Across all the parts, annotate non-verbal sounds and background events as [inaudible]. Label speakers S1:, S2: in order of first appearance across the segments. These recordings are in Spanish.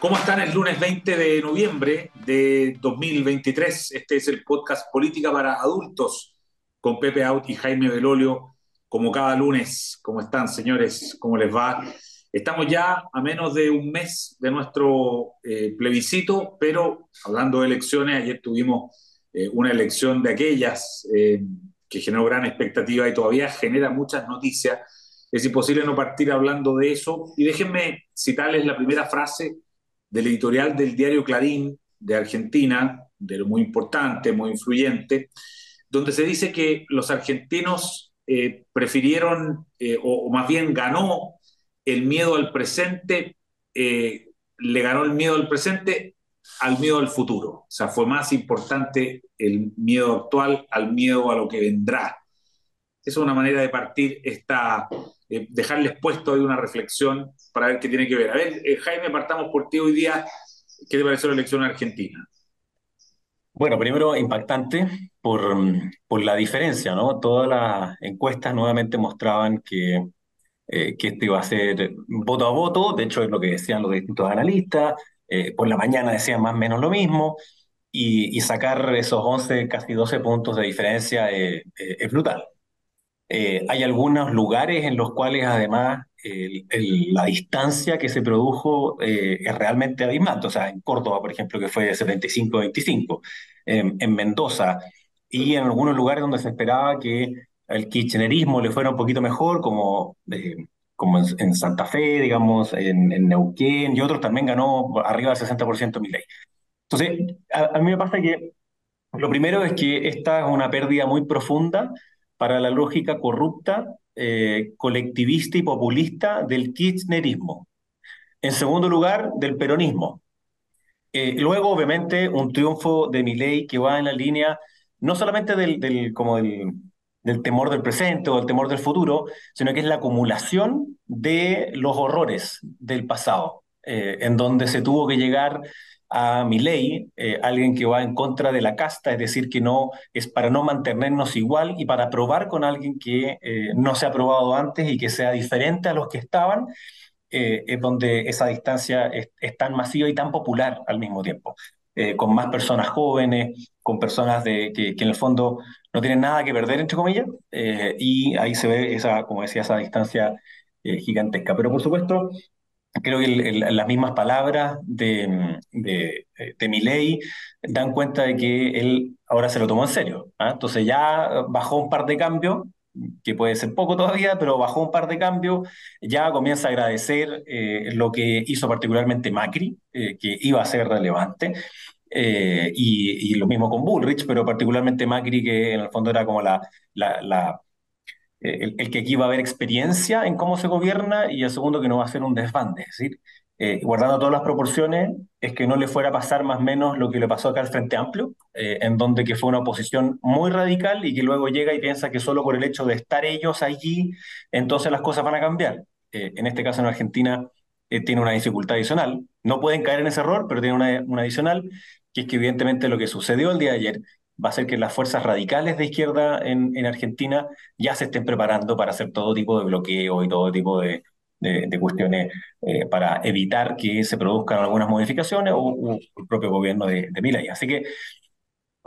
S1: ¿Cómo están el lunes 20 de noviembre de 2023? Este es el podcast Política para Adultos con Pepe Out y Jaime Belolio, como cada lunes. ¿Cómo están, señores? ¿Cómo les va? Estamos ya a menos de un mes de nuestro eh, plebiscito, pero hablando de elecciones, ayer tuvimos eh, una elección de aquellas eh, que generó gran expectativa y todavía genera muchas noticias. Es imposible no partir hablando de eso. Y déjenme citarles la primera frase del editorial del diario Clarín de Argentina, de lo muy importante, muy influyente, donde se dice que los argentinos eh, prefirieron, eh, o, más bien ganó el miedo al presente, eh, le ganó el miedo al presente al miedo al futuro. O sea, fue más importante el miedo actual al miedo a lo que vendrá. Es una manera de partir esta, dejarles puesto ahí una reflexión para ver qué tiene que ver. A ver, eh, Jaime, partamos por ti hoy día. ¿Qué te pareció la elección argentina?
S2: Bueno, primero impactante por, por la diferencia, ¿no? Todas las encuestas nuevamente mostraban que, eh, que esto iba a ser voto a voto, de hecho es lo que decían los distintos analistas, eh, por la mañana decían más o menos lo mismo, y, y sacar esos 11, casi 12 puntos de diferencia es brutal. Hay algunos lugares en los cuales además la distancia que se produjo eh, es realmente abismante. O sea, en Córdoba, por ejemplo, que fue 75-25, en Mendoza y en algunos lugares donde se esperaba que el kirchnerismo le fuera un poquito mejor, como, eh, como en, Santa Fe, digamos, en, Neuquén, y otros también ganó arriba del 60% ley. Entonces, a, a mí me pasa que lo primero es que esta es una pérdida muy profunda para la lógica corrupta eh, colectivista y populista del kirchnerismo. En segundo lugar, del peronismo. Eh, luego, obviamente, un triunfo de Milei que va en la línea no solamente del, como del, temor del presente o del temor del futuro, sino que es la acumulación de los horrores del pasado, eh, en donde se tuvo que llegar a mi ley, eh, alguien que va en contra de la casta, es decir, que no es para no mantenernos igual y para probar con alguien que eh, no se ha probado antes y que sea diferente a los que estaban, eh, es donde esa distancia es, tan masiva y tan popular al mismo tiempo, con más personas jóvenes, con personas de, que, que, en el fondo no tienen nada que perder, entre comillas, y ahí se ve esa, como decía, esa distancia gigantesca. Pero por supuesto, creo que las mismas palabras de, de, de Milei dan cuenta de que él ahora se lo tomó en serio. ¿ah? Entonces ya bajó un par de cambios, que puede ser poco todavía, pero bajó un par de cambios, ya comienza a agradecer eh, lo que hizo particularmente Macri, eh, que iba a ser relevante. Eh, y, y, lo mismo con Bullrich, pero particularmente Macri, que en el fondo era como la, la eh, el, que aquí va a haber experiencia en cómo se gobierna y el segundo que no va a ser un desbande. Es decir, eh, guardando todas las proporciones, es que no le fuera a pasar más o menos lo que le pasó acá al Frente Amplio, eh, en donde que fue una oposición muy radical y que luego llega y piensa que solo por el hecho de estar ellos allí, entonces las cosas van a cambiar. en este caso en Argentina tiene una dificultad adicional. No pueden caer en ese error, pero tiene una, una adicional, que es que evidentemente lo que sucedió el día de ayer va a ser que las fuerzas radicales de izquierda en, en Argentina ya se estén preparando para hacer todo tipo de bloqueo y todo tipo de, de, cuestiones eh, para evitar que se produzcan algunas modificaciones o, el propio gobierno de, de Milei. Así que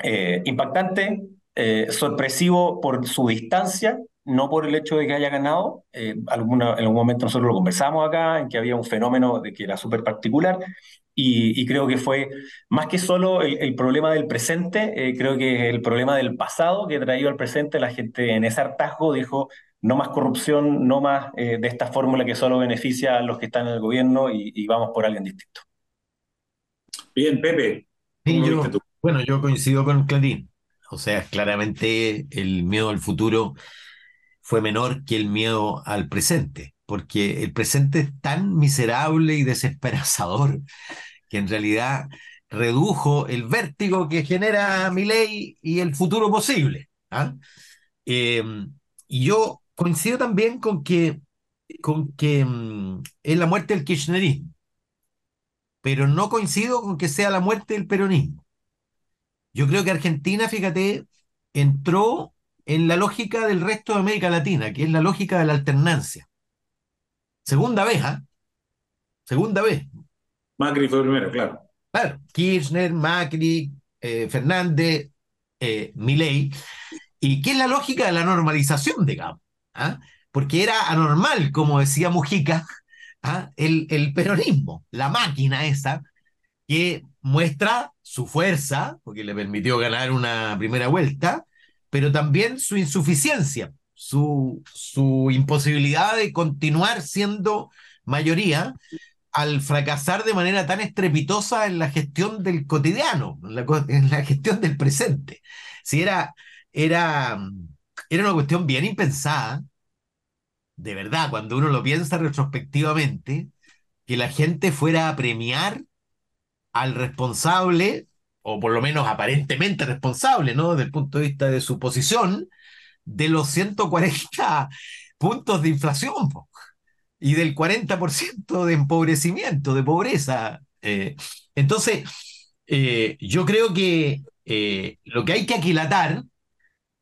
S2: eh, impactante, eh, sorpresivo por su distancia, no por el hecho de que haya ganado. Alguna, en algún momento nosotros lo conversamos acá, en que había un fenómeno de que era súper particular, y, creo que fue más que solo el, problema del presente, eh, creo que el problema del pasado que traído al presente la gente en ese hartazgo dijo no más corrupción, no más eh, de esta fórmula que solo beneficia a los que están en el gobierno y, vamos por alguien distinto.
S1: Bien, Pepe.
S3: bueno, yo coincido con Clarín. O sea, claramente el miedo al futuro fue menor que el miedo al presente porque el presente es tan miserable y desesperanzador que en realidad redujo el vértigo que genera mi ley y el futuro posible. ¿ah? Em, y yo coincido también con que, con que mm, es la muerte del kirchnerismo, pero no coincido con que sea la muerte del peronismo. Yo creo que Argentina, fíjate, entró en la lógica del resto de América Latina, que es la lógica de la alternancia. Segunda vez, ¿ah? Segunda vez.
S1: Macri fue primero, claro.
S3: Claro, Kirchner, Macri, eh, Fernández, eh, Milei. ¿Y qué es la lógica de la normalización, digamos? ¿Ah? Porque era anormal, como decía Mujica, [laughs] ¿ah? el, el peronismo, la máquina esa, que muestra su fuerza, porque le permitió ganar una primera vuelta, pero también su insuficiencia, su, su imposibilidad de continuar siendo mayoría al fracasar de manera tan estrepitosa en la gestión del cotidiano, en la, gestión del presente. Si era, era, era una cuestión bien impensada, de verdad, cuando uno lo piensa retrospectivamente, que la gente fuera a premiar al responsable, o por lo menos aparentemente responsable, ¿no? Desde el punto de vista de su posición, de los 140 puntos de inflación y del 40% de empobrecimiento, de pobreza. Eh, entonces, eh, yo creo que eh, lo que hay que aquilatar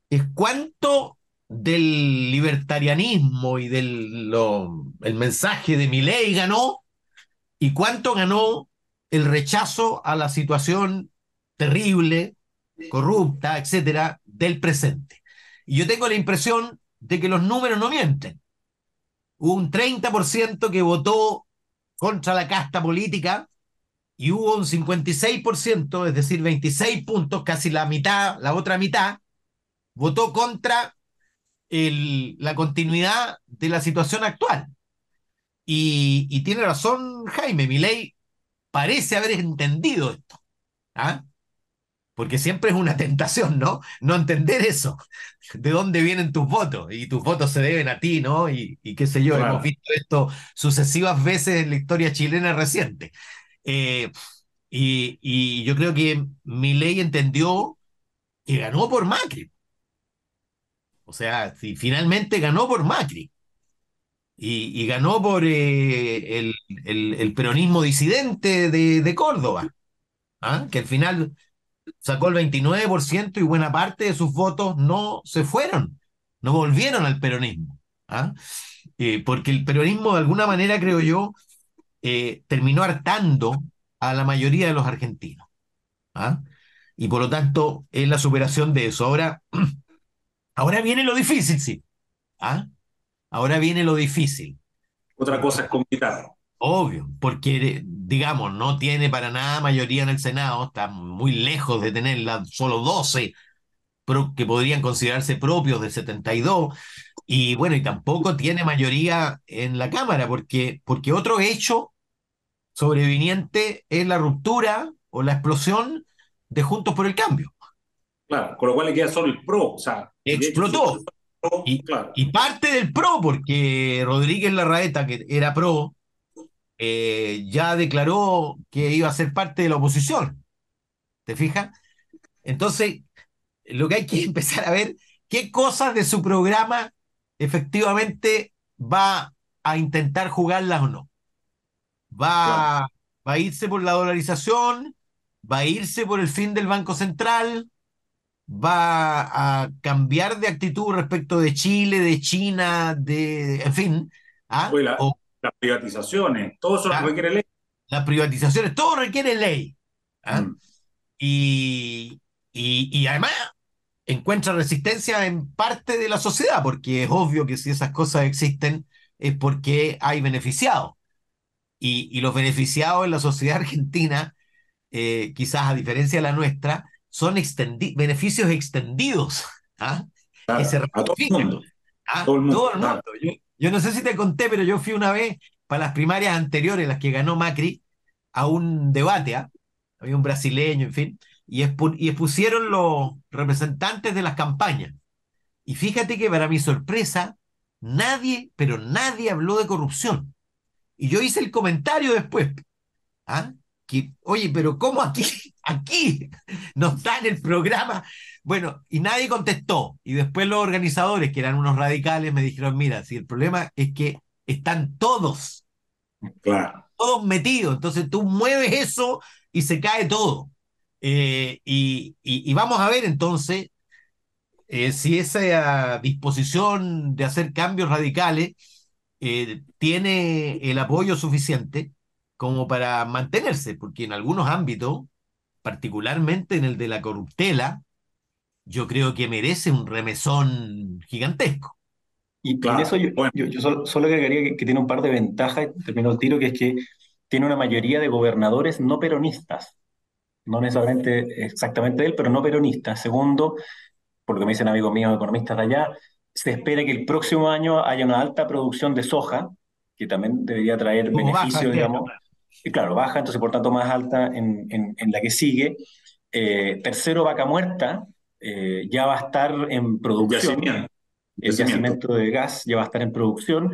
S3: es cuánto del libertarianismo y del el mensaje de mi ley ganó y cuánto ganó el rechazo a la situación terrible, corrupta, etcétera, del presente. Y yo tengo la impresión de que los números no mienten. Hubo un 30% que votó contra la casta política y hubo un 56%, es decir, 26 puntos, casi la mitad, la otra mitad, votó contra la continuidad de la situación actual. Y, tiene razón Jaime, mi ley parece haber entendido esto. ¿ah? Porque siempre es una [laughs] tentación, ¿no? No entender eso. ¿De dónde vienen tus votos? Y tus votos se deben a ti, ¿no? Y, y qué sé yo, claro. hemos visto esto sucesivas veces en la historia chilena reciente. Eh, y, y, yo creo que mi ley entendió que ganó por Macri. O sea, si finalmente ganó por Macri. Y, y ganó por eh, el, el, el, peronismo disidente de, de Córdoba, ¿ah? que al final sacó el 29% y buena parte de sus votos no se fueron, no volvieron al peronismo. ¿ah? Eh, porque el peronismo, de alguna manera, creo yo, eh, terminó hartando a la mayoría de los argentinos. ¿ah? Y por lo tanto, es la superación de eso. Ahora, [clears throat] ahora viene lo difícil, sí. ¿ah? Ahora viene lo difícil.
S1: Otra cosa es complicado.
S3: Obvio, porque, digamos, no tiene para nada mayoría en el Senado, está muy lejos de tenerla, solo 12 que podrían considerarse propios de 72, y bueno, y tampoco tiene mayoría en la Cámara, porque, porque otro hecho sobreviniente es la ruptura o la explosión de Juntos por el Cambio.
S1: Claro, con lo cual le queda solo el PRO, o sea...
S3: Explotó.
S1: Hecho, pro,
S3: y,
S1: claro.
S3: y, parte del PRO, porque Rodríguez Larraeta, que era PRO, eh, ya declaró que iba a ser parte de la oposición. ¿Te fijas? Entonces, lo que hay que [laughs] empezar a ver, qué cosas de su programa efectivamente va a intentar jugarlas o no. Va, claro. va a irse por la dolarización, va a irse por el fin del Banco Central, va a cambiar de actitud respecto de Chile, de China, de, en fin. ¿ah?
S1: O, las privatizaciones, todo eso la, requiere ley.
S3: Las privatizaciones, todo requiere ley. ¿ah? Mm. Y, y, y, además encuentra resistencia en parte de la sociedad, porque es obvio que si esas cosas existen es porque hay beneficiados. Y, y los beneficiados en la sociedad [laughs] argentina, eh, quizás a diferencia de la nuestra, son extendi beneficios extendidos ¿ah?
S1: claro,
S3: que se
S1: a todo el mundo.
S3: ¿ah?
S1: Todo el mundo,
S3: Todo el mundo. Yo, yo, no sé si te conté, pero yo fui una vez para las primarias anteriores, las que ganó Macri, a un debate, ¿ah? había un brasileño, en fin, y, expu y expusieron los representantes de las campañas. Y fíjate que para mi sorpresa, nadie, pero nadie habló de corrupción. Y yo hice el comentario después, ¿ah? que, oye, pero ¿cómo aquí? [laughs] Aquí no está en el programa. Bueno, y nadie contestó. Y después los organizadores, que eran unos radicales, me dijeron, mira, si el problema es que están todos,
S1: claro.
S3: todos metidos, entonces tú mueves eso y se cae todo. Eh, y, y, y, vamos a ver entonces eh, si esa disposición de hacer cambios radicales eh, tiene el apoyo suficiente como para mantenerse, porque en algunos ámbitos, particularmente en el de la corruptela, yo creo que merece un remesón gigantesco.
S2: Y en eso yo, yo, solo, solo agregaría que, que, tiene un par de ventajas, termino el tiro, que es que tiene una mayoría de gobernadores no peronistas. No necesariamente exactamente él, pero no peronistas. Segundo, por lo que me dicen amigos míos economistas de allá, se espera que el próximo año haya una alta producción de soja, que también debería traer beneficios, digamos. Y claro, baja, entonces por tanto más alta en, en, en la que sigue. Eh, tercero, vaca muerta, eh, ya va a estar en producción.
S1: Yacimiento.
S2: El yacimiento de gas ya va a estar en producción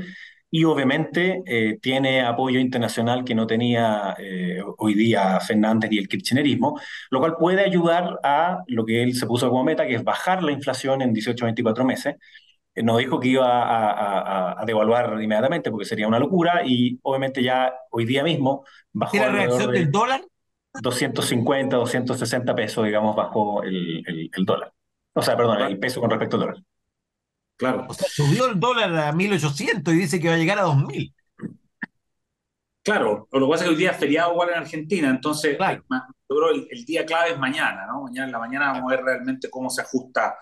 S2: y obviamente eh, tiene apoyo internacional que no tenía eh, hoy día Fernández y el kirchnerismo, lo cual puede ayudar a lo que él se puso como meta, que es bajar la inflación en 18 24 meses. Eh, no dijo que iba a, a, a, devaluar inmediatamente porque sería una locura y obviamente ya hoy día mismo
S3: bajó... la reacción del dólar?
S2: 250, 260 pesos, digamos, bajó el, el, el dólar. O sea, perdón, el peso con respecto al dólar.
S3: Claro. O sea, subió el dólar a 1800 y dice que va a llegar a 2000.
S1: Claro, lo que pasa es que hoy día es feriado igual en Argentina, entonces claro. yo creo el, el, día clave es mañana, ¿no? Mañana en la mañana vamos a ver realmente cómo se ajusta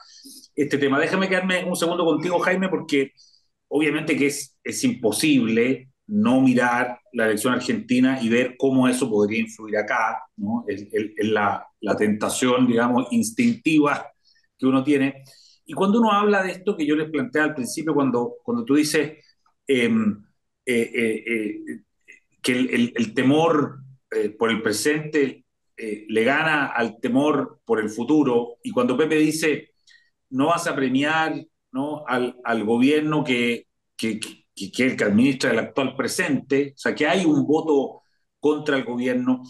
S1: este tema. Déjame quedarme un segundo contigo, Jaime, porque obviamente que es, es imposible no mirar la elección argentina y ver cómo eso podría influir acá, ¿no? Es, la, la tentación, digamos, instintiva que uno tiene. Y cuando uno habla de esto que yo les planteé al principio, cuando, cuando tú dices eh, eh, eh, que el, temor por el presente le gana al temor por el futuro, y cuando Pepe dice, no vas a premiar ¿no? al, al gobierno que, que, el que administra el actual presente, o sea, que hay un voto contra el gobierno,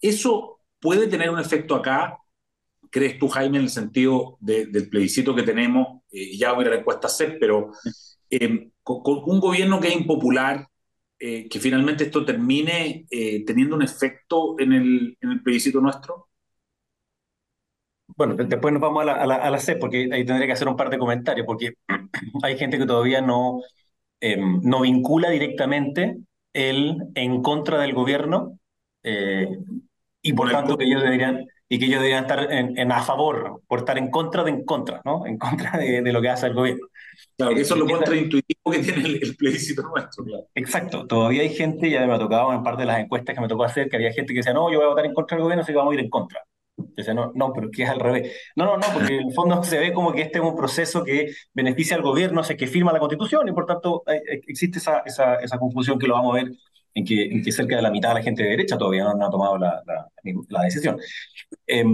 S1: eso puede tener un efecto acá crees tú, Jaime, en el sentido de, del plebiscito que tenemos? Eh, ya voy a la encuesta CEP, pero eh, con, un gobierno que es impopular, eh, que finalmente esto termine eh, teniendo un efecto en el, plebiscito nuestro?
S2: Bueno, después nos vamos a la, a, CEP, porque ahí tendría que hacer un par de comentarios, porque hay gente que todavía no, em, no vincula directamente el en contra del gobierno, eh, y por tanto que ellos deberían y que ellos deberían estar en, en, a favor, por estar en contra de en contra, ¿no? En contra de, de lo que hace el gobierno.
S1: Claro, que eso es lo contraintuitivo que tiene el, el plebiscito nuestro. Claro.
S2: Exacto, todavía hay gente, ya me ha tocado en parte de las encuestas que me tocó hacer, que había gente que decía, no, yo voy a votar en contra del gobierno, así que vamos a ir en contra. No, no, pero que es al revés. No, no, no, porque en el fondo [laughs] se ve como que este es un proceso que beneficia al gobierno, o que firma la constitución y por tanto existe esa, esa, esa confusión que lo vamos a ver en que, en que cerca de la mitad de la gente de derecha todavía no, ha tomado la, la, decisión. Eh,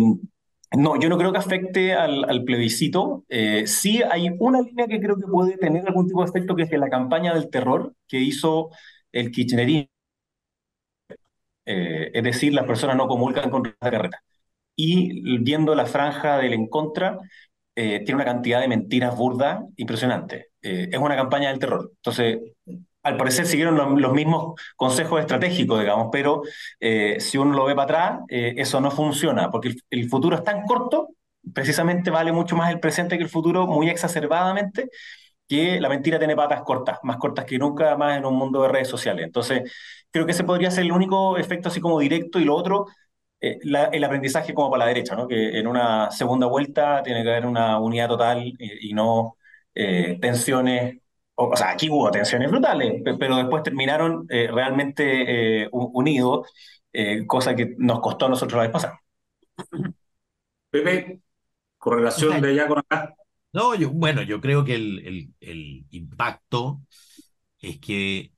S2: no, yo no creo que afecte al, al plebiscito. Eh, sí hay una línea que creo que puede tener algún tipo de efecto, que es que la campaña del terror que hizo el kirchnerismo, eh, es decir, las personas no comulgan con la carreta. Y viendo la franja del en contra, eh, tiene una cantidad de mentiras burdas impresionante. Eh, es una campaña del terror. Entonces, al parecer siguieron los, mismos consejos estratégicos, digamos, pero eh, si uno lo ve para atrás, eh, eso no funciona, porque el, el, futuro es tan corto, precisamente vale mucho más el presente que el futuro, muy exacerbadamente, que la mentira tiene patas cortas, más cortas que nunca más en un mundo de redes sociales. Entonces, creo que ese podría ser el único efecto así como directo y lo otro, eh, la, el aprendizaje como para la derecha, ¿no? que en una segunda vuelta tiene que haber una unidad total y, y no tensiones o, o, sea, aquí hubo tensiones brutales, pero después terminaron eh, realmente eh, unidos, eh, cosa que nos costó a nosotros la vez pasada.
S1: Pepe, correlación de allá con acá.
S3: No, yo, bueno, yo creo que el, el, el, impacto es que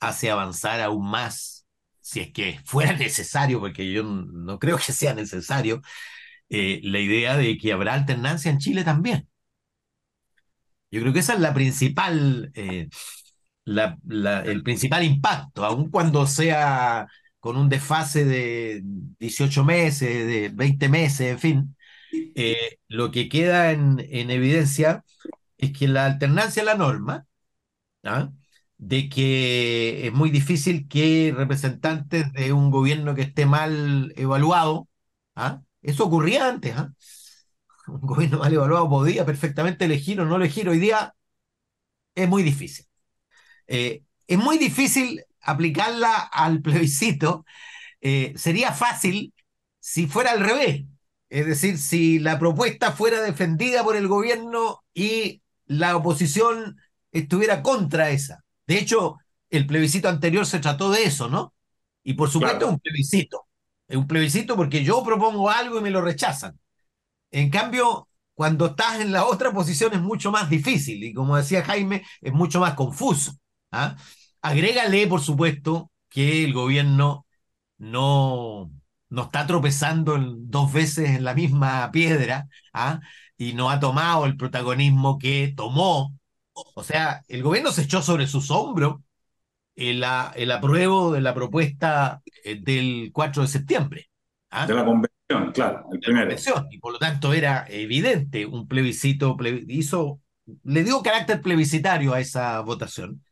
S3: hace avanzar aún más, si es que fuera necesario, porque yo no creo que sea necesario, la idea de que habrá alternancia en Chile también. Yo creo que esa es la principal, eh, la, la, el principal impacto, aun cuando sea con un desfase de 18 meses, de 20 meses, en fin, eh, lo que queda en, en, evidencia es que la alternancia a la norma, ¿ah? De que es muy difícil que representantes de un gobierno que esté mal evaluado, ¿ah? eso ocurría antes, ¿ah? [laughs] un gobierno mal evaluado podía perfectamente elegir o no elegir. Hoy día es muy difícil. Eh, es muy difícil aplicarla al plebiscito eh, sería fácil si fuera al revés. Es decir, si la propuesta fuera defendida por el gobierno y la oposición estuviera contra esa. De hecho, el plebiscito anterior se trató de eso, ¿no? Y por supuesto
S1: Claro.
S3: es un plebiscito. Es un plebiscito porque yo propongo algo y me lo rechazan. En cambio, cuando estás en la otra posición es mucho más difícil y como decía Jaime, es mucho más confuso. ¿ah? Agrégale, por supuesto, que el gobierno no, no está tropezando en- dos veces en la misma piedra ¿ah? y no ha tomado el protagonismo que tomó. O sea, el gobierno se echó sobre sus hombros el, el apruebo de la propuesta eh, del 4 de septiembre. ¿ah?
S1: De la convención, claro, el
S3: de la
S1: primero.
S3: convención, y por lo tanto era evidente un plebiscito, plebi- hizo, le dio carácter plebiscitario a esa votación.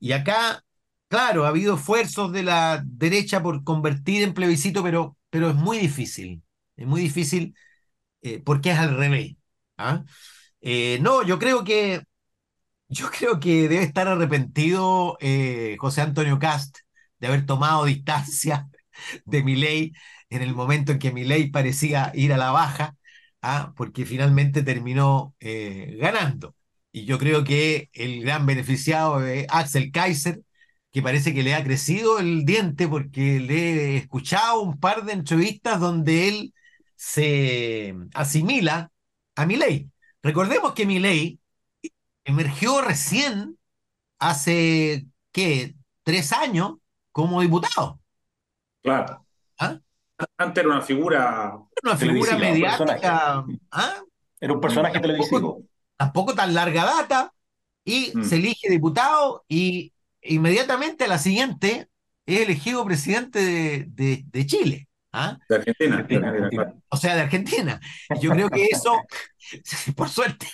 S3: Y acá, claro, ha habido esfuerzos de la derecha por convertir en plebiscito, pero, pero es muy difícil, es muy difícil eh, porque es al revés. ¿ah? Eh, no, yo creo que yo creo que debe estar arrepentido eh, José Antonio Cast de haber tomado distancia [laughs] de Milei en el momento en que Milei parecía ir a la baja, ¿ah? porque finalmente terminó eh, ganando. Y yo creo que el gran beneficiado es Axel Kaiser, que parece que le ha crecido el diente porque le he escuchado un par de entrevistas donde él se asimila a Milei. Recordemos que Milei emergió recién hace, ¿qué? Tres años como diputado.
S1: Claro.
S3: ¿ah?
S1: Antes era una figura,
S3: Una figura
S2: Televisiva, un
S3: mediática, ¿ah?
S2: Era un personaje
S3: Tampoco-
S2: televisivo.
S3: tampoco tan larga data, y
S1: Mm.
S3: se elige diputado y inmediatamente a la siguiente es elegido presidente de, de- de Chile, ¿ah?
S1: de Argentina. de
S2: Argentina,
S1: Argentina,
S2: Argentina.
S1: claro.
S3: o sea, de Argentina. Yo creo que eso, [laughs] por suerte,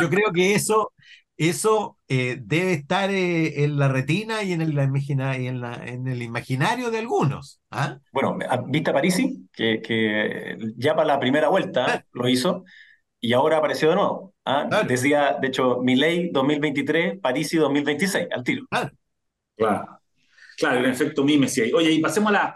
S3: yo creo que eso, eso eh, debe estar eh, en la retina y en el, y en la- en el imaginario de algunos, ¿ah?
S2: Bueno, ¿viste a Parisi? Que, que ya para la primera vuelta lo hizo y ahora apareció de nuevo. ¿ah?
S3: Claro.
S2: Decía, de hecho, Milei 2023, Parisi 2026, al tiro.
S1: Claro, claro, el efecto Mimes. Oye, y pasemos a la,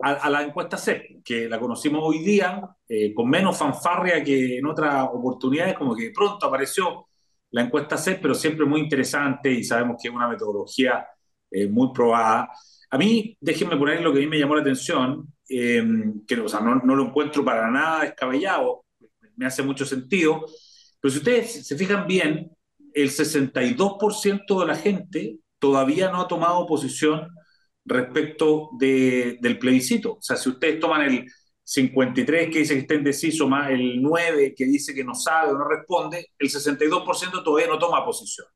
S1: a, a la encuesta CEP, que la conocimos hoy día eh, con menos fanfarria que en otras oportunidades, como que pronto apareció la encuesta CEP, pero siempre muy interesante y sabemos que es una metodología eh, muy probada. A mí, déjenme poner lo que a mí me llamó la atención, eh, que o sea, no, no lo encuentro para nada descabellado, me hace mucho sentido, pero si ustedes se fijan bien, el 62% de la gente todavía no ha tomado posición respecto de, del plebiscito. O sea, si ustedes toman el 53 que dice que está indeciso, más el 9 que dice que no sabe o no responde, el 62% todavía no toma posición.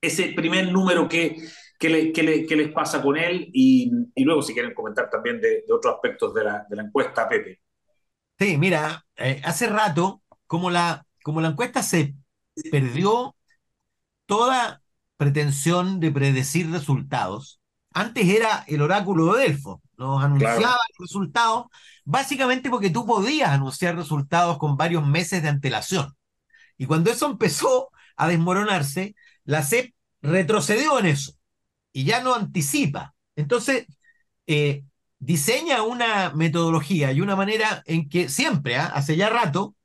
S1: Ese primer número que, que, le, que, le, que les pasa con él y, luego si quieren comentar también de, otros aspectos de la, de la, encuesta, Pepe.
S3: Sí, mira, eh, hace rato, como la, como la encuesta se perdió toda pretensión de predecir resultados, antes era el oráculo de Delfos, nos anunciaba claro. resultados, básicamente porque tú podías anunciar resultados con varios meses de antelación. Y cuando eso empezó a desmoronarse, la CEP retrocedió en eso y ya no anticipa. Entonces, eh, diseña una metodología y una manera en que siempre, ¿eh? hace ya rato,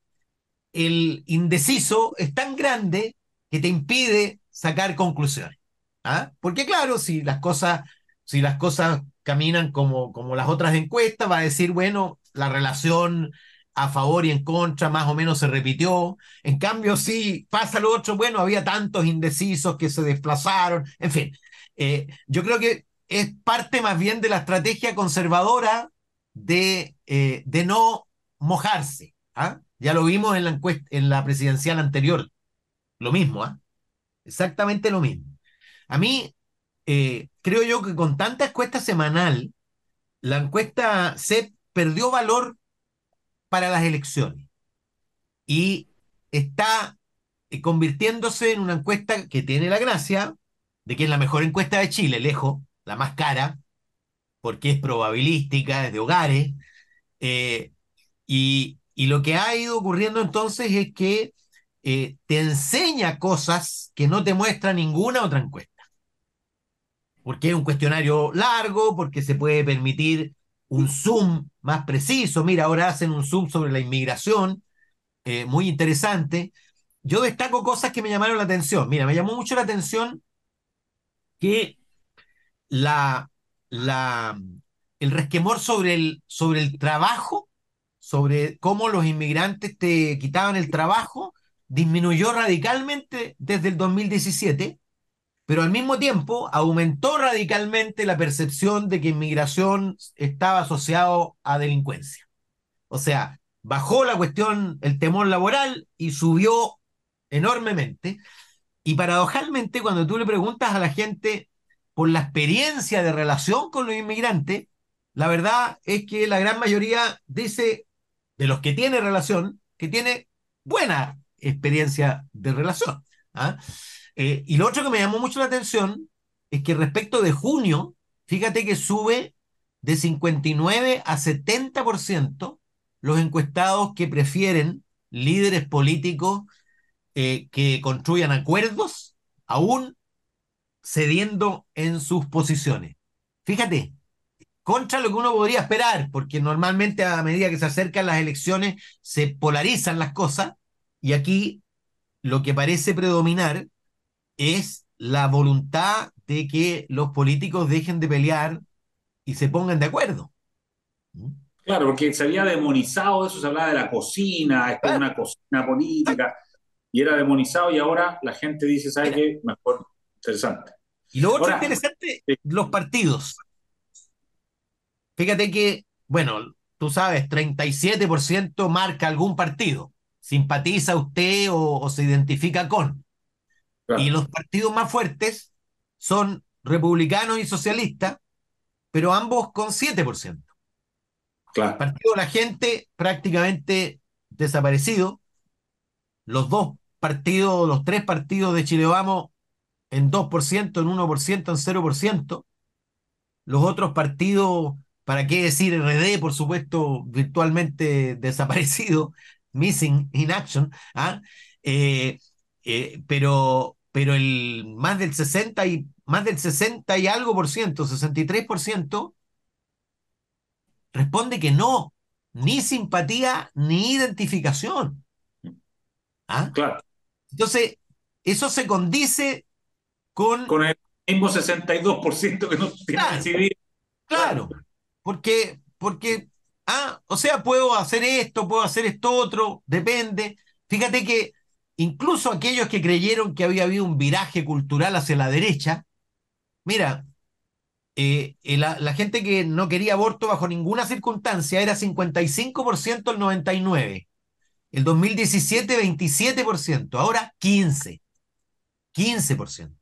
S3: el indeciso es tan grande que te impide sacar conclusiones. ¿ah? Porque claro, si las cosas, si las cosas caminan como, como las otras encuestas, va a decir, bueno, la relación a favor y en contra más o menos se repitió. En cambio, si pasa lo otro, bueno, había tantos indecisos que se desplazaron. En fin, eh, yo creo que es parte más bien de la estrategia conservadora de, eh, de no mojarse. ¿ah? Ya lo vimos en la encuesta, en la presidencial anterior. Lo mismo, ¿ah? Exactamente lo mismo. A mí, eh, creo yo que con tanta encuesta semanal, la encuesta se perdió valor para las elecciones y está eh, convirtiéndose en una encuesta que tiene la gracia de que es la mejor encuesta de Chile, lejos, la más cara, porque es probabilística, es de hogares, eh, y, y, lo que ha ido ocurriendo entonces es que te enseña cosas que no te muestra ninguna otra encuesta. Porque es un cuestionario largo, porque se puede permitir un zoom más preciso. Mira, ahora hacen un zoom sobre la inmigración, eh, muy interesante. Yo destaco cosas que me llamaron la atención. Mira, me llamó mucho la atención que la, el resquemor sobre el, sobre el trabajo, sobre cómo los inmigrantes te quitaban el trabajo, disminuyó radicalmente desde el 2017, pero al mismo tiempo aumentó radicalmente la percepción de que inmigración estaba asociado a delincuencia. O sea, bajó la cuestión, el temor laboral y subió enormemente. Y paradojalmente, cuando tú le preguntas a la gente por la experiencia de relación con los inmigrantes, la verdad es que la gran mayoría dice, de los que tiene relación, que tiene buena experiencia de relación. ¿ah? Y lo otro que me llamó mucho la atención es que respecto de junio, fíjate que sube de 59 a 70% los encuestados que prefieren líderes políticos eh, que construyan acuerdos, aún cediendo en sus posiciones. Fíjate, contra lo que uno podría esperar, porque normalmente a medida que se acercan las elecciones se polarizan las cosas, y aquí lo que parece predominar es la voluntad de que los políticos dejen de pelear y se pongan de acuerdo.
S1: ¿Mm? Claro, porque se había demonizado eso, se hablaba de la cocina, es una cocina política, y era demonizado y ahora la gente dice, ¿sabe qué? Mejor, interesante.
S3: Y lo otro interesante, los partidos. Fíjate que, bueno, tú sabes, 37% marca algún partido. Simpatiza usted o, se identifica con. Y los partidos más fuertes son republicanos y socialistas, pero ambos con 7%. Claro. El partido de la gente prácticamente desaparecido. Los dos partidos, los tres partidos de Chile Vamos en 2%, en 1%, en 0%. Los otros partidos ¿Para qué decir RD, por supuesto, virtualmente [laughs] desaparecido, missing in action? ¿ah? Eh, eh, pero, pero el más del 60 y más del 60 y algo por ciento, 63 por ciento, responde que no, ni simpatía ni identificación.
S1: ¿Ah? Claro.
S3: Entonces, eso se condice con...
S1: Con el mismo 62% que no tiene
S3: claro, Claro, porque, porque, ah, o sea, puedo hacer esto, puedo hacer esto otro, depende. Fíjate que incluso aquellos que creyeron que había habido un viraje cultural hacia la derecha, mira, eh, eh, la, gente que no quería aborto bajo ninguna circunstancia era 55% el 99. El 2017, 27%. Ahora, 15. 15%.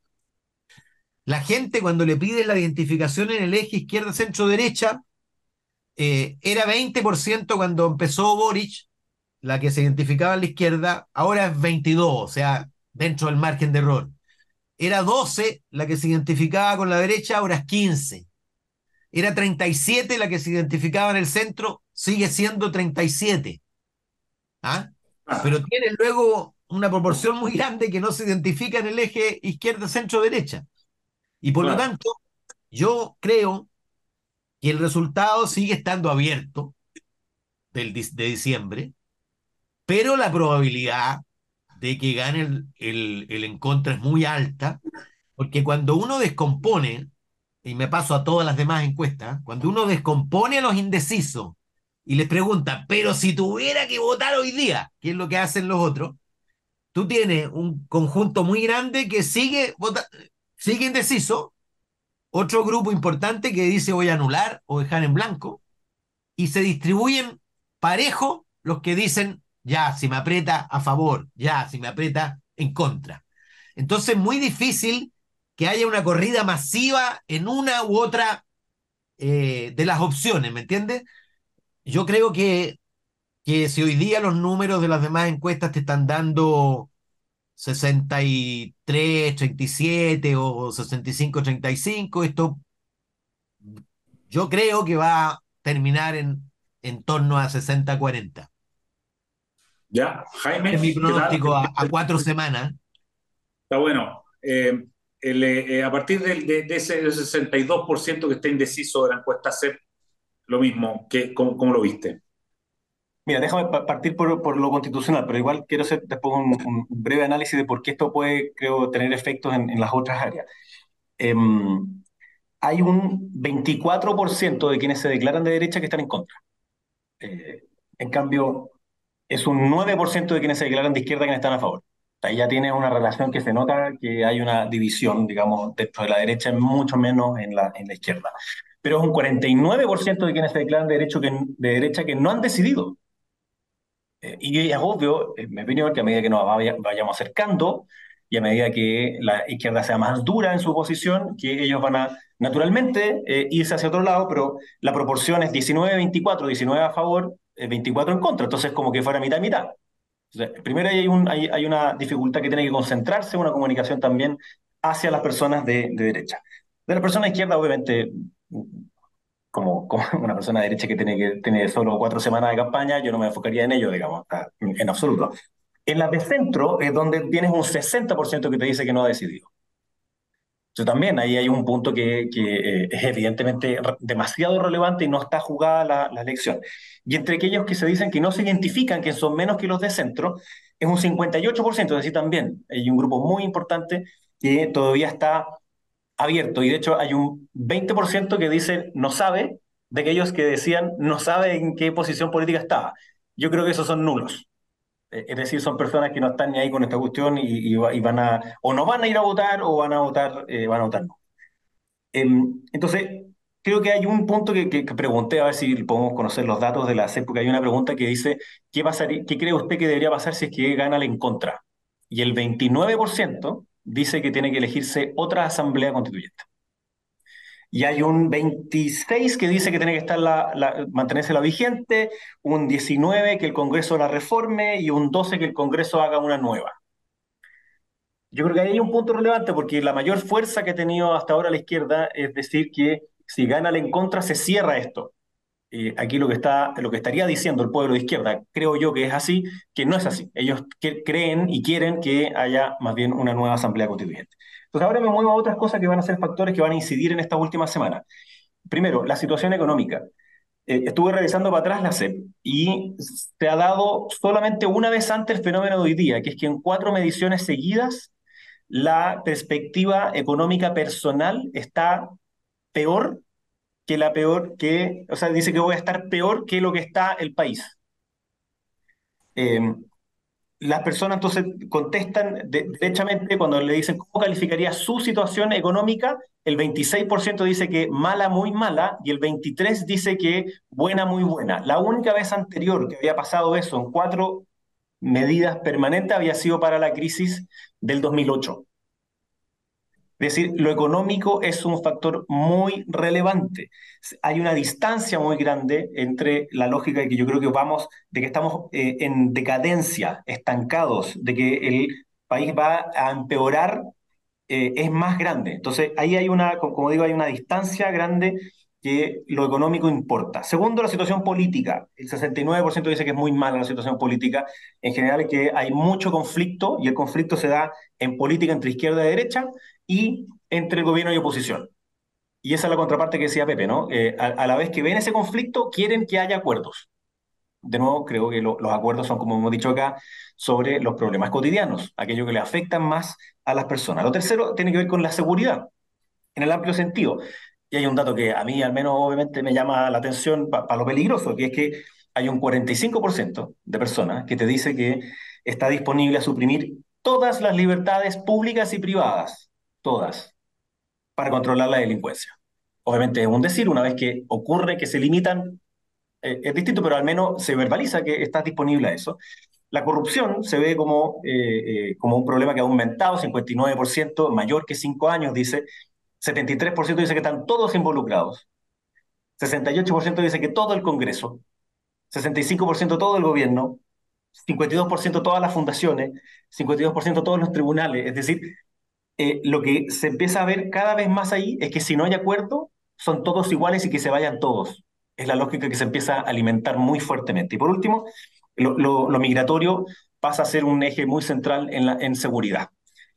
S3: La gente cuando le pide la identificación en el eje izquierda-centro-derecha, eh, era 20% cuando empezó Boric, la que se identificaba a la izquierda, ahora es 22, o sea, dentro del margen de error. Era 12 la que se identificaba con la derecha, ahora es 15. Era 37 la que se identificaba en el centro, sigue siendo 37. ¿Ah? ¿Ah? Pero tiene luego una proporción muy grande que no se identifica en el eje izquierda-centro-derecha. Y por lo tanto, yo creo y el resultado sigue estando abierto del, de diciembre, pero la probabilidad de que gane el, el, el es muy alta, porque cuando uno descompone, y me paso a todas las demás encuestas, cuando uno descompone a los indecisos y les pregunta, pero si tuviera que votar hoy día, ¿qué es lo que hacen los otros? Tú tienes un conjunto muy grande que sigue, sigue indeciso otro grupo importante que dice voy a anular o dejar en blanco, y se distribuyen parejo los que dicen ya, si me aprieta a favor, ya, si me aprieta en contra. Entonces, muy difícil que haya una corrida masiva en una u otra eh, de las opciones, ¿me entiendes? Yo creo que, que si hoy día los números de las demás encuestas te están dando 63, 37 o 65, 35. Esto yo creo que va a terminar en, en torno a 60, 40.
S1: Ya, Jaime.
S3: Es mi pronóstico a, cuatro [laughs] semanas.
S1: Está bueno. Eh, eh, a partir de, ese 62% que está indeciso de la encuesta CEP, lo mismo, que, ¿cómo, lo viste?
S2: Mira, déjame partir por, lo constitucional, pero igual quiero hacer después un, breve análisis de por qué esto puede, creo, tener efectos en, las otras áreas. Em, hay un 24% de quienes se declaran de derecha que están en contra. Eh, en cambio, es un 9% de quienes se declaran de izquierda que están a favor. Ahí ya tiene una relación que se nota que hay una división, digamos, dentro de la derecha, mucho menos en la, en la izquierda. Pero es un 49% de quienes se declaran de, derecho que, de derecha que no han decidido. Eh, y es obvio, en mi opinión, que a medida que nos vayamos acercando y a medida que la izquierda sea más dura en su posición, que ellos van a naturalmente eh, irse hacia otro lado, pero la proporción es 19-24, 19 a favor, 24 en contra, entonces como que fuera mitad-mitad. Primero hay, un, hay, hay, una dificultad que tiene que concentrarse, una comunicación también hacia las personas de, de derecha. De la persona izquierda, obviamente, como, como, [laughs] una persona de derecha que tiene, que tiene solo cuatro semanas de campaña, yo no me enfocaría en ello, digamos, en absoluto. En la de centro es donde tienes un 60% que te dice que no ha decidido. Entonces también ahí hay un punto que, eh, es evidentemente demasiado relevante y no está jugada la, la, elección. Y entre aquellos que se dicen que no se identifican, que son menos que los de centro, es un 58%, es decir, también hay un grupo muy importante que todavía está abierto. Y de hecho hay un 20% que dice no sabe, de aquellos que decían no sabe en qué posición política estaba. Yo creo que esos son nulos. Eh, es decir, son personas que no están ni ahí con esta cuestión y, van a, o no van a ir a votar o van a votar, eh, van a votar no. Em, entonces, creo que hay un punto que, pregunté, a ver si podemos conocer los datos de la CEP, porque hay una pregunta que dice, ¿qué, pasaría, ¿qué cree usted que debería pasar si es que gana la en contra? Y el 29% dice que tiene que elegirse otra asamblea constituyente y hay un 26 que dice que tiene que estar la, mantenerse la vigente, un 19 que el Congreso la reforme y un 12 que el Congreso haga una nueva. Yo creo que ahí hay un punto relevante porque la mayor fuerza que ha tenido hasta ahora la izquierda es decir que si gana la en contra se cierra esto. aquí lo que, está, lo que estaría diciendo el pueblo de izquierda, creo yo que es así, que no es así. Ellos creen y quieren que haya más bien una nueva asamblea constituyente. Entonces ahora me muevo a otras cosas que van a ser factores que van a incidir en estas últimas semanas. Primero, la situación económica. Eh, estuve revisando para atrás la CEP y se ha dado solamente una vez antes el fenómeno de hoy día, que es que en cuatro mediciones seguidas la perspectiva económica personal está peor que la peor que, o sea, dice que voy a estar peor que lo que está el país. Eh, las personas entonces contestan derechamente cuando le dicen cómo calificaría su situación económica, el 26% dice que mala, muy mala, y el 23% dice que buena, muy buena. La única vez anterior que había pasado eso en cuatro medidas permanentes había sido para la crisis del 2008. Es decir, lo económico es un factor muy relevante. Hay una distancia muy grande entre la lógica de que yo creo que vamos, de que estamos eh, en decadencia, estancados, de que el país va a empeorar, eh, es más grande. Entonces, ahí hay una, como digo, hay una distancia grande que lo económico importa. Segundo, la situación política. El 69% dice que es muy mala la situación política. En general, que hay mucho conflicto y el conflicto se da en política entre izquierda y derecha y entre gobierno y oposición. Y esa es la contraparte que decía Pepe, ¿no? Eh, a, la vez que ven ese conflicto, quieren que haya acuerdos. De nuevo, creo que los acuerdos son, como hemos dicho acá, sobre los problemas cotidianos, aquello que le afectan más a las personas. Lo tercero tiene que ver con la seguridad, en el amplio sentido. Y hay un dato que a mí al menos obviamente me llama la atención para lo peligroso, que es que hay un 45% de personas que te dice que está disponible a suprimir todas las libertades públicas y privadas, todas, para controlar la delincuencia. Obviamente es un decir, una vez que ocurre que se limitan, eh, es distinto, pero al menos se verbaliza que está disponible a eso. La corrupción se ve como, eh, eh, como un problema que ha aumentado, 59%, mayor que cinco años, dice, 73% dice que están todos involucrados. 68% dice que todo el Congreso. 65% todo el gobierno. 52% todas las fundaciones. 52% todos los tribunales. Es decir, eh, lo que se empieza a ver cada vez más ahí es que si no hay acuerdo, son todos iguales y que se vayan todos. Es la lógica que se empieza a alimentar muy fuertemente. Y por último, lo, migratorio pasa a ser un eje muy central en, la, en seguridad.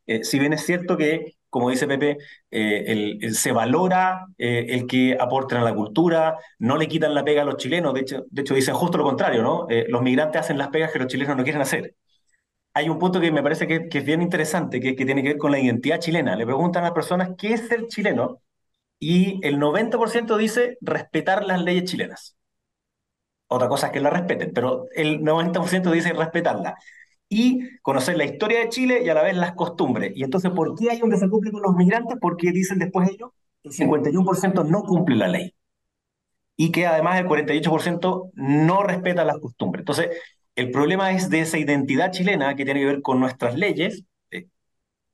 S2: Eh, si bien es cierto que como dice Pepe, eh, se valora el que aporten a la cultura, no le quitan la pega a los chilenos, de hecho, de hecho dicen justo lo contrario, ¿no? Los migrantes hacen las pegas que los chilenos no quieren hacer. Hay un punto que me parece que, es bien interesante, que, tiene que ver con la identidad chilena. Le preguntan a las personas qué es ser chileno y el 90% dice respetar las leyes chilenas. Otra cosa es que la respeten, pero el 90% dice respetarla y conocer la historia de Chile y a la vez las costumbres. Y entonces, ¿por qué hay un desacuerdo con los migrantes? Porque dicen después ellos que el 51% no cumple la ley y que además el 48% no respeta las costumbres. Entonces, el problema es de esa identidad chilena que tiene que ver con nuestras leyes. Eh,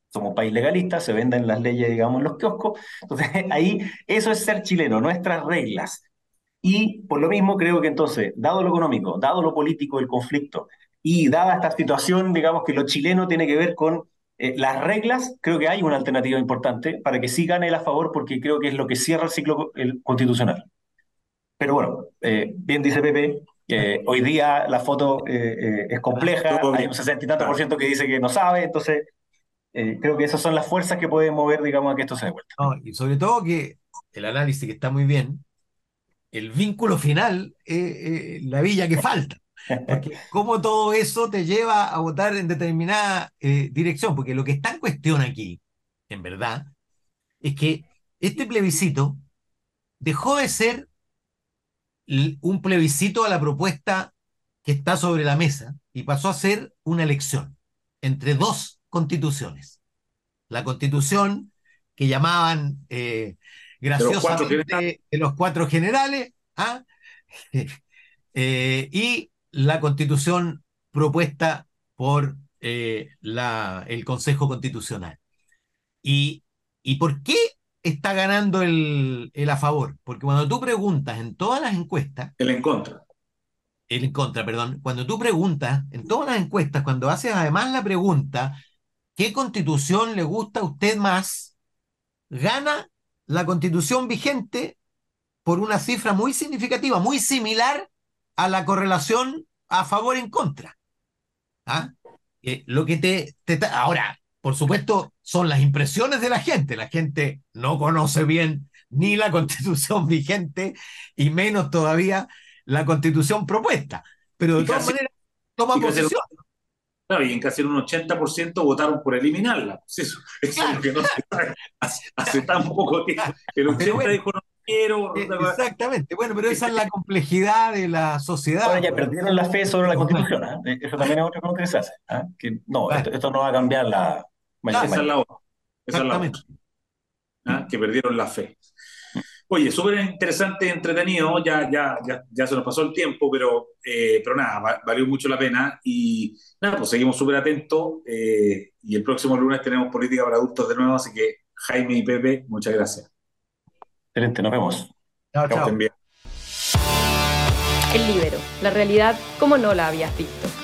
S2: somos país legalista, se venden las leyes, digamos, en los kioscos. Entonces, [laughs] ahí eso es ser chileno, nuestras reglas. Y por lo mismo creo que entonces, dado lo económico, dado lo político, el conflicto, y dada esta situación, digamos que lo chileno tiene que ver con eh, las reglas, creo que hay una alternativa importante para que sí gane el a favor, porque creo que es lo que cierra el ciclo constitucional. Pero bueno, eh, bien dice Pepe, que hoy día la foto eh, es compleja, hay un 60 y tanto por ciento que dice que no sabe, entonces creo que esas son las fuerzas que pueden mover, digamos, a que esto se dé vuelta.
S3: y sobre todo que el análisis que está muy bien, el vínculo final es la villa que falta. Porque [laughs] cómo todo eso te lleva a votar en determinada eh, dirección, porque lo que está en cuestión aquí, en verdad, es que este plebiscito dejó de ser un plebiscito a la propuesta que está sobre la mesa y pasó a ser una elección entre dos constituciones. La constitución que llamaban eh, graciosamente de los cuatro, generales, ¿ah? [laughs] eh, y la constitución propuesta por eh, la, el Consejo Constitucional. ¿Y, ¿Y por qué está ganando el, el, a favor? Porque cuando tú preguntas en todas las encuestas...
S1: El en contra.
S3: El en contra, perdón. Cuando tú preguntas en todas las encuestas, cuando haces además la pregunta, ¿qué constitución le gusta a usted más? Gana la constitución vigente por una cifra muy significativa, muy similar a la correlación a favor en contra. ¿Ah? Eh, lo que te, te, Ahora, por supuesto, son las impresiones de la gente. La gente no conoce bien ni la [laughs] constitución vigente y menos todavía la constitución propuesta. Pero de todas maneras, toma posición.
S1: y en casi un 80% votaron por eliminarla. [laughs] Eso, es lo que no se sabe hace, tan poco tiempo. El 80% dijo no quiero.
S3: Eh, exactamente, bueno, pero esa es la complejidad de la sociedad. Ahora
S2: ya perdieron la fe sobre la constitución, ¿eh? Eh, eso también es otra cosa que se hace. Que no, esto, no va a cambiar la.
S1: Esa es la otra. Esa es la otra. ¿Ah? Que perdieron la fe. Oye, súper interesante, entretenido, ya, ya, ya, ya, se nos pasó el tiempo, pero, pero nada, valió mucho la pena y nada, pues seguimos súper atentos y el próximo lunes tenemos política para adultos de nuevo, así que Jaime y Pepe, muchas gracias.
S2: Excelente, nos vemos.
S3: Chao, chao.
S4: El libero, la realidad como no la habías visto.